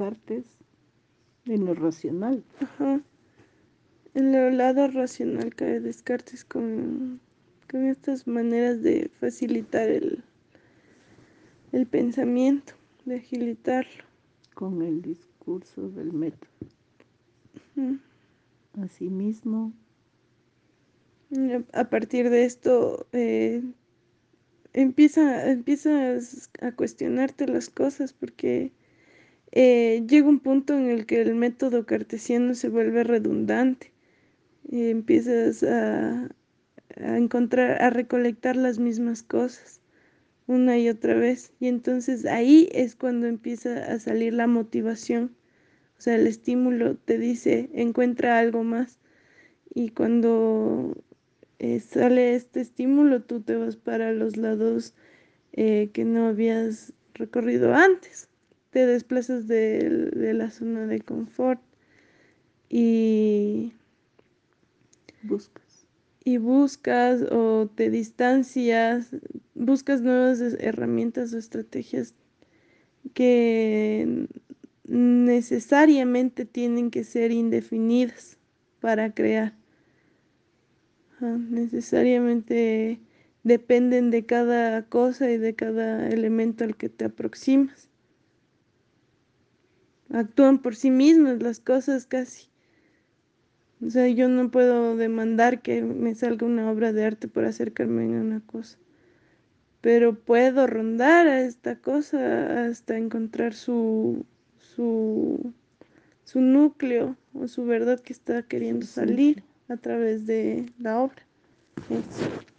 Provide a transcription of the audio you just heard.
Descartes en lo racional. Ajá. En el lado racional cae Descartes con, con estas maneras de facilitar el, el pensamiento, de agilitarlo. Con el discurso del método. Asimismo. A partir de esto, eh, empieza, empiezas a cuestionarte las cosas porque eh, llega un punto en el que el método cartesiano se vuelve redundante. empiezas a, encontrar, a recolectar las mismas cosas una y otra vez. Y entonces ahí es cuando empieza a salir la motivación. O sea, el estímulo te dice, encuentra algo más. Y cuando eh, sale este estímulo, tú te vas para los lados eh, que no habías recorrido antes. Te desplazas de, de la zona de confort y buscas. Y buscas o te distancias, buscas nuevas herramientas o estrategias que necesariamente tienen que ser indefinidas para crear necesariamente dependen de cada cosa y de cada elemento al que te aproximas. Actúan por sí mismas las cosas casi. O sea, yo no puedo demandar que me salga una obra de arte por acercarme a una cosa. Pero puedo rondar a esta cosa hasta encontrar su, su, su núcleo o su verdad que está queriendo salir a través de la obra. Eso.